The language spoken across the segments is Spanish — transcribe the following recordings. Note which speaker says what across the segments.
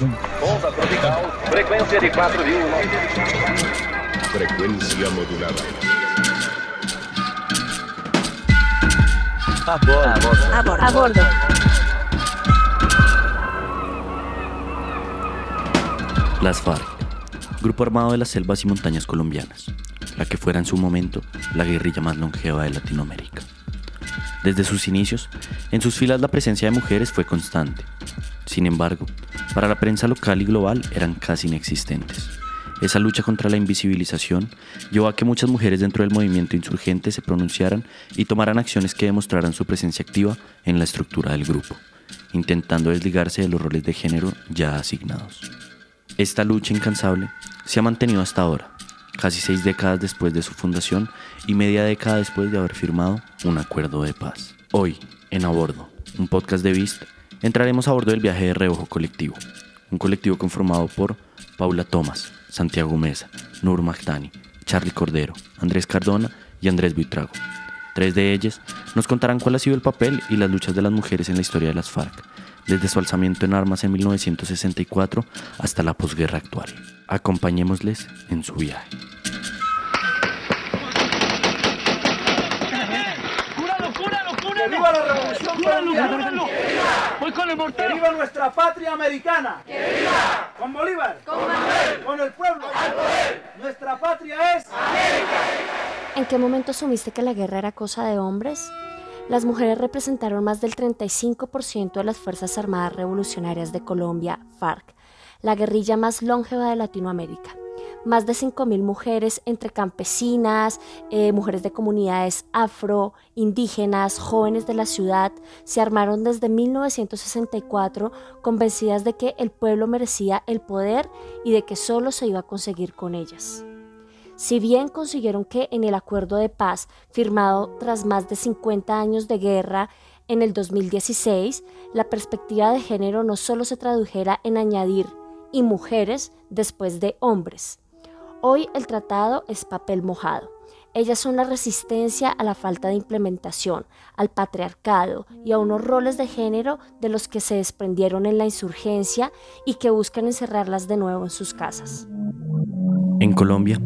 Speaker 1: Onda tropical, frecuencia de 4000.
Speaker 2: Frecuencia modulada.
Speaker 3: A bordo.
Speaker 4: A bordo. A bordo.
Speaker 5: Las FARC, grupo armado de las selvas y montañas colombianas, la que fuera en su momento la guerrilla más longeva de Latinoamérica. Desde sus inicios, en sus filas la presencia de mujeres fue constante. Sin embargo, para la prensa local y global eran casi inexistentes. Esa lucha contra la invisibilización llevó a que muchas mujeres dentro del movimiento insurgente se pronunciaran y tomaran acciones que demostraran su presencia activa en la estructura del grupo, intentando desligarse de los roles de género ya asignados. Esta lucha incansable se ha mantenido hasta ahora, casi seis décadas después de su fundación y media década después de haber firmado un acuerdo de paz. Hoy, en A Bordo, un podcast de Vist, entraremos a bordo del viaje de Rebojo Colectivo, un colectivo conformado por Paula Tomás, Santiago Mesa, Nur Magdani, Charlie Cordero, Andrés Cardona y Andrés Buitrago. Tres de ellas nos contarán cuál ha sido el papel y las luchas de las mujeres en la historia de las FARC, desde su alzamiento en armas en 1964 hasta la posguerra actual. Acompañémosles en su viaje.
Speaker 6: ¡Cúralo, cúralo,
Speaker 7: ¡Que
Speaker 6: cúralo!
Speaker 7: viva la revolución
Speaker 6: ¡Cúralo, cúralo! ¡Voy con el
Speaker 7: ¡Que
Speaker 6: mortero!
Speaker 7: viva nuestra patria americana! ¡Que viva! Con Bolívar. Con Manuel. Con el pueblo. Al poder. Nuestra patria es
Speaker 4: ¿En qué momento asumiste que la guerra era cosa de hombres? Las mujeres representaron más del 35% de las Fuerzas Armadas Revolucionarias de Colombia, FARC, la guerrilla más longeva de Latinoamérica. Más de 5.000 mujeres entre campesinas, eh, mujeres de comunidades afro, indígenas, jóvenes de la ciudad, se armaron desde 1964 convencidas de que el pueblo merecía el poder y de que solo se iba a conseguir con ellas. Si bien consiguieron que en el acuerdo de paz firmado tras más de 50 años de guerra en el 2016, la perspectiva de género no solo se tradujera en añadir y mujeres después de hombres. Hoy el tratado es papel mojado. Ellas son la resistencia a la falta de implementación, al patriarcado y a unos roles de género de los que se desprendieron en la insurgencia y que buscan encerrarlas de nuevo en sus casas.
Speaker 5: En Colombia,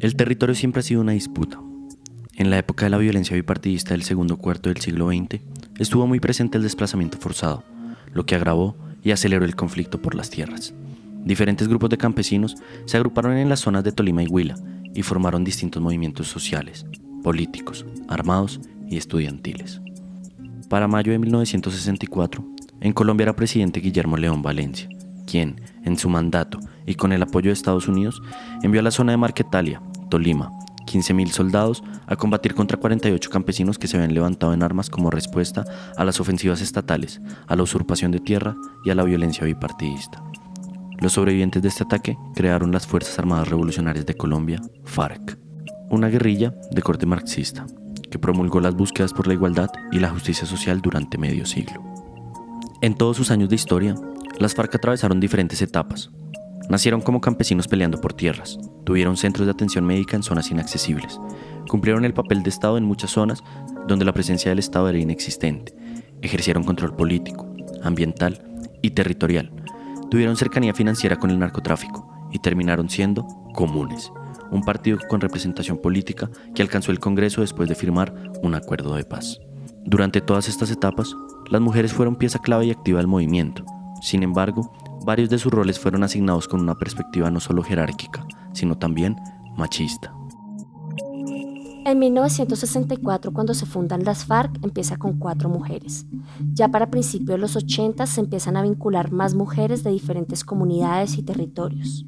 Speaker 5: el territorio siempre ha sido una disputa. En la época de la violencia bipartidista del segundo cuarto del siglo XX, estuvo muy presente el desplazamiento forzado, lo que agravó y aceleró el conflicto por las tierras. Diferentes grupos de campesinos se agruparon en las zonas de Tolima y Huila y formaron distintos movimientos sociales, políticos, armados y estudiantiles. Para mayo de 1964, en Colombia era presidente Guillermo León Valencia, quien, en su mandato y con el apoyo de Estados Unidos, envió a la zona de Marquetalia, Tolima, 15.000 soldados a combatir contra 48 campesinos que se habían levantado en armas como respuesta a las ofensivas estatales, a la usurpación de tierra y a la violencia bipartidista. Los sobrevivientes de este ataque crearon las Fuerzas Armadas Revolucionarias de Colombia, FARC, una guerrilla de corte marxista que promulgó las búsquedas por la igualdad y la justicia social durante medio siglo. En todos sus años de historia, las FARC atravesaron diferentes etapas. Nacieron como campesinos peleando por tierras, tuvieron centros de atención médica en zonas inaccesibles, cumplieron el papel de Estado en muchas zonas donde la presencia del Estado era inexistente, ejercieron control político, ambiental y territorial, tuvieron cercanía financiera con el narcotráfico y terminaron siendo comunes, un partido con representación política que alcanzó el Congreso después de firmar un acuerdo de paz. Durante todas estas etapas, las mujeres fueron pieza clave y activa del movimiento. Sin embargo, varios de sus roles fueron asignados con una perspectiva no solo jerárquica, sino también machista.
Speaker 4: En 1964, cuando se fundan las FARC, empieza con cuatro mujeres. Ya para principios de los 80 se empiezan a vincular más mujeres de diferentes comunidades y territorios.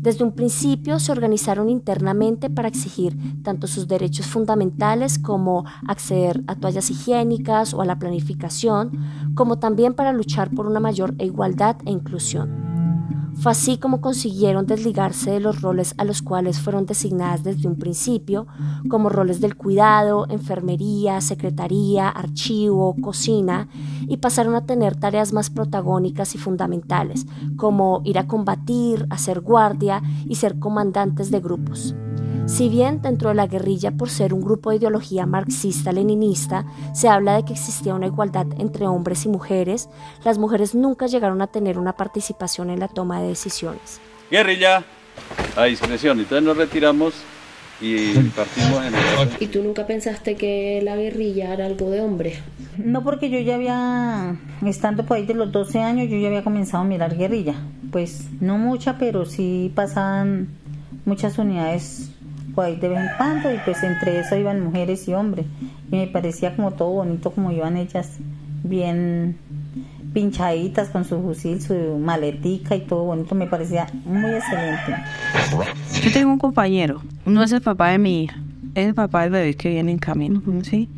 Speaker 4: Desde un principio se organizaron internamente para exigir tanto sus derechos fundamentales como acceder a toallas higiénicas o a la planificación, como también para luchar por una mayor igualdad e inclusión. Fue así como consiguieron desligarse de los roles a los cuales fueron designadas desde un principio, como roles del cuidado, enfermería, secretaría, archivo, cocina, y pasaron a tener tareas más protagónicas y fundamentales, como ir a combatir, hacer guardia y ser comandantes de grupos. Si bien dentro de la guerrilla, por ser un grupo de ideología marxista-leninista, se habla de que existía una igualdad entre hombres y mujeres, las mujeres nunca llegaron a tener una participación en la toma de decisiones.
Speaker 2: Guerrilla, a discreción. Entonces nos retiramos y partimos en el...
Speaker 3: ¿Y tú nunca pensaste que la guerrilla era algo de hombre?
Speaker 8: No, porque yo ya había, estando por ahí de los 12 años, yo ya había comenzado a mirar guerrilla. Pues no mucha, pero sí pasaban muchas unidades ahí de vez en cuando y pues entre eso iban mujeres y hombres. Y me parecía como todo bonito como iban ellas, bien pinchaditas con su fusil, su maletica y todo bonito, me parecía muy excelente.
Speaker 9: Yo tengo un compañero, no es el papá de mi hija, es el papá del bebé que viene en camino, ¿sí?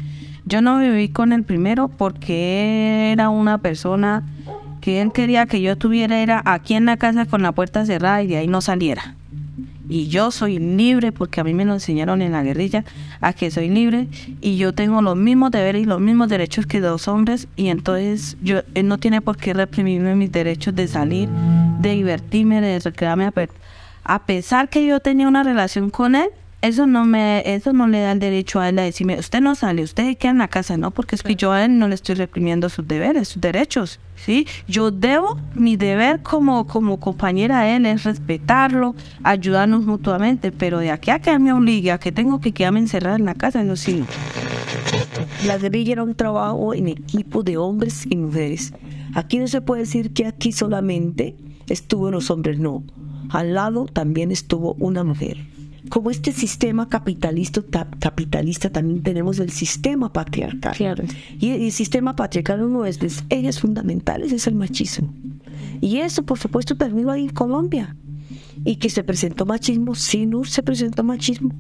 Speaker 9: Yo no viví con el primero porque era una persona que él quería que yo estuviera era aquí en la casa con la puerta cerrada y de ahí no saliera y yo soy libre porque a mí me lo enseñaron en la guerrilla a que soy libre. Y yo tengo los mismos deberes y los mismos derechos que los hombres. Y entonces yo él no tiene por qué reprimirme mis derechos de salir, de divertirme, de recrearme a pesar que yo tenía una relación con él, eso no me eso no le da el derecho a él a decirme usted no sale usted queda en la casa no porque es que yo a él no le estoy reprimiendo sus deberes sus derechos sí yo debo mi deber como como compañera a él es respetarlo ayudarnos mutuamente pero de aquí a que me obligue a que tengo que quedarme encerrada en la casa eso sí
Speaker 10: la guerrilla era un trabajo en equipo de hombres y mujeres. Aquí no se puede decir que aquí solamente estuvo los hombres no. Al lado también estuvo una mujer como este sistema capitalista, capitalista también tenemos el sistema patriarcal. Y el, sistema patriarcal uno de ejes fundamentales es el machismo. Y eso, por supuesto, terminó ahí en Colombia. Y que se presentó machismo, sí, no se presentó machismo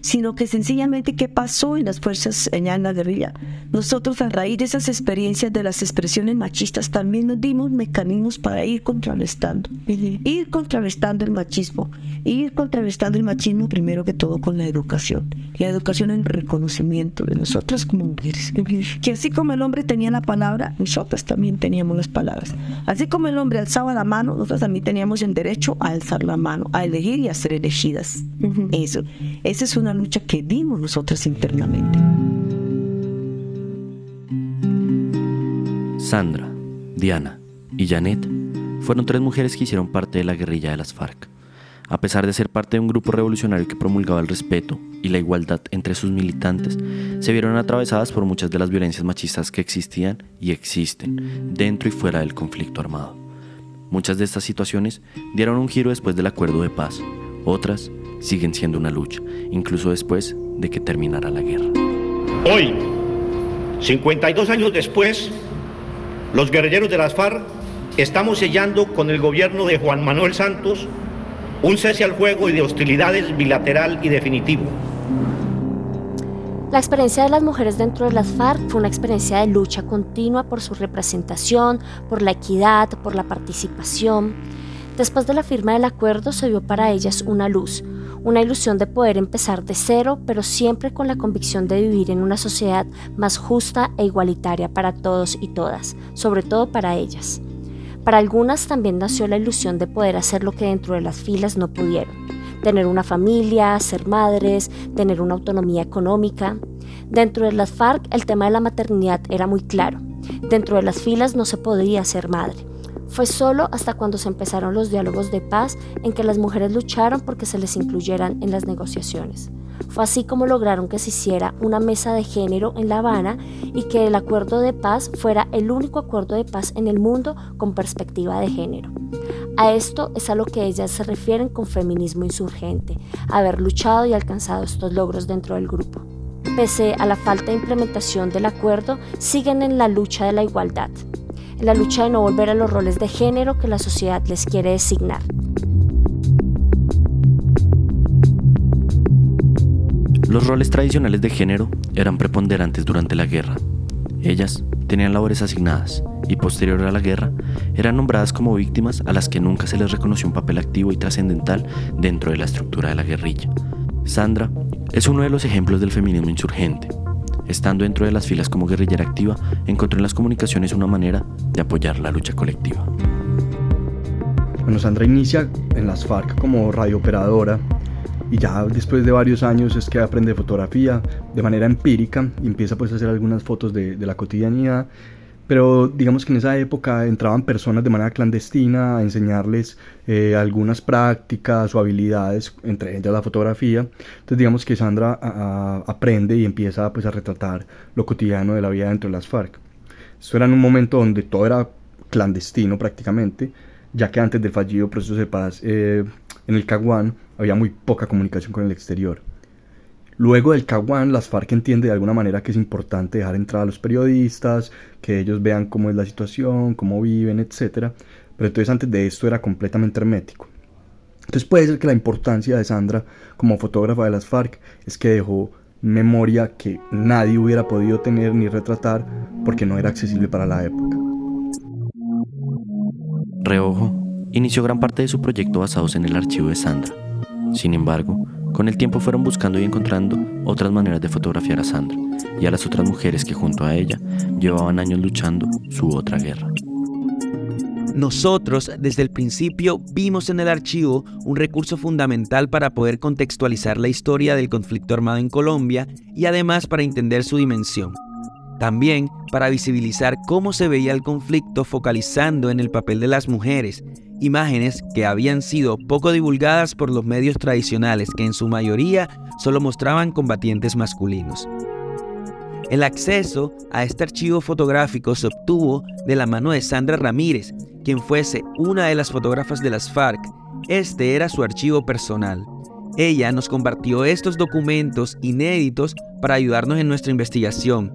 Speaker 10: sino que sencillamente qué pasó en las fuerzas en la guerrilla. Nosotros a raíz de esas experiencias de las expresiones machistas también nos dimos mecanismos para ir contrarrestando, ir contrarrestando el machismo, ir contrarrestando el machismo primero que todo con la educación. La educación en reconocimiento de nosotras como mujeres. Que así como el hombre tenía la palabra, nosotras también teníamos las palabras. Así como el hombre alzaba la mano, nosotros también teníamos el derecho a alzar la mano, a elegir y a ser elegidas. Eso. Esa es una lucha que dimos nosotras internamente.
Speaker 5: Sandra, Diana y Janet fueron tres mujeres que hicieron parte de la guerrilla de las FARC. A pesar de ser parte de un grupo revolucionario que promulgaba el respeto y la igualdad entre sus militantes, se vieron atravesadas por muchas de las violencias machistas que existían y existen dentro y fuera del conflicto armado. Muchas de estas situaciones dieron un giro después del acuerdo de paz, otras siguen siendo una lucha, incluso después de que terminara la guerra.
Speaker 11: Hoy, 52 años después, los guerrilleros de las FARC estamos sellando con el gobierno de Juan Manuel Santos un cese al juego y de hostilidades bilateral y definitivo.
Speaker 4: La experiencia de las mujeres dentro de las FARC fue una experiencia de lucha continua por su representación, por la equidad, por la participación. Después de la firma del acuerdo se vio para ellas una luz, una ilusión de poder empezar de cero, pero siempre con la convicción de vivir en una sociedad más justa e igualitaria para todos y todas, sobre todo para ellas. Para algunas también nació la ilusión de poder hacer lo que dentro de las filas no pudieron, tener una familia, ser madres, tener una autonomía económica. Dentro de las FARC el tema de la maternidad era muy claro. Dentro de las filas no se podía ser madre. Fue solo hasta cuando se empezaron los diálogos de paz en que las mujeres lucharon porque se les incluyeran en las negociaciones. Fue así como lograron que se hiciera una mesa de género en La Habana y que el acuerdo de paz fuera el único acuerdo de paz en el mundo con perspectiva de género. A esto es a lo que ellas se refieren con feminismo insurgente, haber luchado y alcanzado estos logros dentro del grupo. Pese a la falta de implementación del acuerdo, siguen en la lucha de la igualdad la lucha de no volver a los roles de género que la sociedad les quiere designar.
Speaker 5: Los roles tradicionales de género eran preponderantes durante la guerra. Ellas tenían labores asignadas y posterior a la guerra eran nombradas como víctimas a las que nunca se les reconoció un papel activo y trascendental dentro de la estructura de la guerrilla. Sandra es uno de los ejemplos del feminismo insurgente, Estando dentro de las filas como guerrillera activa, encontró en las comunicaciones una manera de apoyar la lucha colectiva.
Speaker 12: Bueno, Sandra inicia en las FARC como radiooperadora y ya después de varios años es que aprende fotografía de manera empírica y empieza pues a hacer algunas fotos de, de la cotidianidad pero digamos que en esa época entraban personas de manera clandestina a enseñarles eh, algunas prácticas o habilidades, entre ellas la fotografía. Entonces digamos que Sandra aprende y empieza pues a retratar lo cotidiano de la vida dentro de las FARC. Esto era en un momento donde todo era clandestino prácticamente, ya que antes del fallido proceso de paz eh, en el Caguán había muy poca comunicación con el exterior. Luego del Caguán, las FARC entiende de alguna manera que es importante dejar entrar a los periodistas, que ellos vean cómo es la situación, cómo viven, etc. Pero entonces antes de esto era completamente hermético. Entonces puede ser que la importancia de Sandra como fotógrafa de las FARC es que dejó memoria que nadie hubiera podido tener ni retratar porque no era accesible para la época.
Speaker 5: Reojo inició gran parte de su proyecto basados en el archivo de Sandra. Sin embargo, con el tiempo fueron buscando y encontrando otras maneras de fotografiar a Sandra y a las otras mujeres que junto a ella llevaban años luchando su otra guerra.
Speaker 13: Nosotros desde el principio vimos en el archivo un recurso fundamental para poder contextualizar la historia del conflicto armado en Colombia y además para entender su dimensión. También para visibilizar cómo se veía el conflicto focalizando en el papel de las mujeres imágenes que habían sido poco divulgadas por los medios tradicionales que en su mayoría solo mostraban combatientes masculinos. El acceso a este archivo fotográfico se obtuvo de la mano de Sandra Ramírez, quien fuese una de las fotógrafas de las FARC. Este era su archivo personal. Ella nos compartió estos documentos inéditos para ayudarnos en nuestra investigación.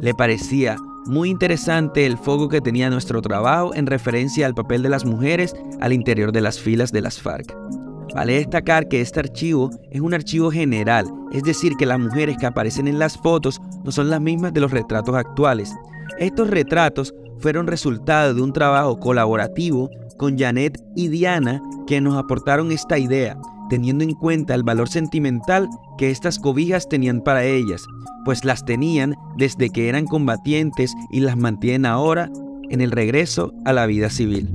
Speaker 13: Le parecía muy interesante el foco que tenía nuestro trabajo en referencia al papel de las mujeres al interior de las filas de las FARC. Vale destacar que este archivo es un archivo general, es decir, que las mujeres que aparecen en las fotos no son las mismas de los retratos actuales. Estos retratos fueron resultado de un trabajo colaborativo con Janet y Diana que nos aportaron esta idea, teniendo en cuenta el valor sentimental que estas cobijas tenían para ellas, pues las tenían desde que eran combatientes y las mantienen ahora en el regreso a la vida civil.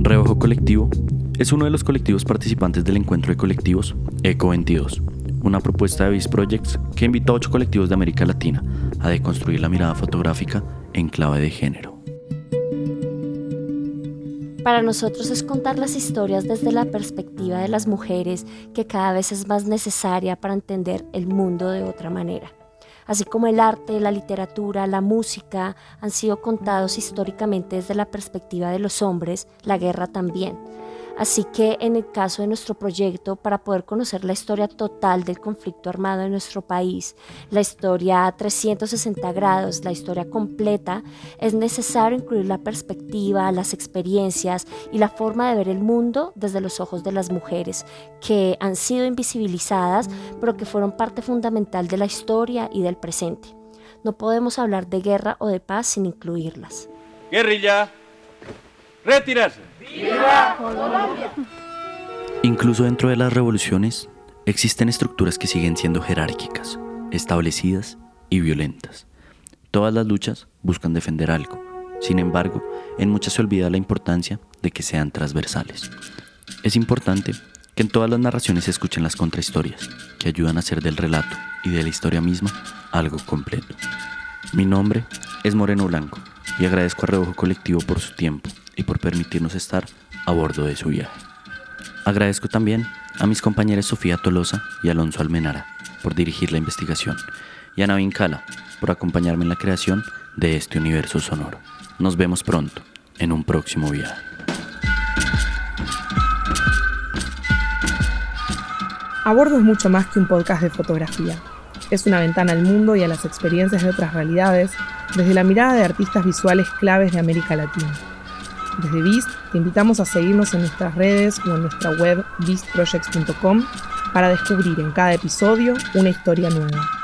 Speaker 5: Reojo Colectivo es uno de los colectivos participantes del encuentro de colectivos ECO 22, una propuesta de Viz Projects que invitó a ocho colectivos de América Latina a deconstruir la mirada fotográfica en clave de género.
Speaker 4: Para nosotros es contar las historias desde la perspectiva de las mujeres, que cada vez es más necesaria para entender el mundo de otra manera. Así como el arte, la literatura, la música han sido contados históricamente desde la perspectiva de los hombres, la guerra también. Así que en el caso de nuestro proyecto, para poder conocer la historia total del conflicto armado en nuestro país, la historia a 360 grados, la historia completa, es necesario incluir la perspectiva, las experiencias y la forma de ver el mundo desde los ojos de las mujeres, que han sido invisibilizadas, pero que fueron parte fundamental de la historia y del presente. No podemos hablar de guerra o de paz sin incluirlas.
Speaker 2: Guerrilla, retirarse.
Speaker 5: Incluso dentro de las revoluciones existen estructuras que siguen siendo jerárquicas, establecidas y violentas. Todas las luchas buscan defender algo. Sin embargo, en muchas se olvida la importancia de que sean transversales. Es importante que en todas las narraciones se escuchen las contrahistorias, que ayudan a hacer del relato y de la historia misma algo completo. Mi nombre es Moreno Blanco y agradezco a Reojo Colectivo por su tiempo y por permitirnos estar a bordo de su viaje. Agradezco también a mis compañeras Sofía Tolosa y Alonso Almenara por dirigir la investigación y a Navin Cala por acompañarme en la creación de este universo sonoro. Nos vemos pronto en un próximo viaje.
Speaker 14: A bordo es mucho más que un podcast de fotografía. Es una ventana al mundo y a las experiencias de otras realidades desde la mirada de artistas visuales claves de América Latina. Desde Beast te invitamos a seguirnos en nuestras redes o en nuestra web beastprojects.com para descubrir en cada episodio una historia nueva.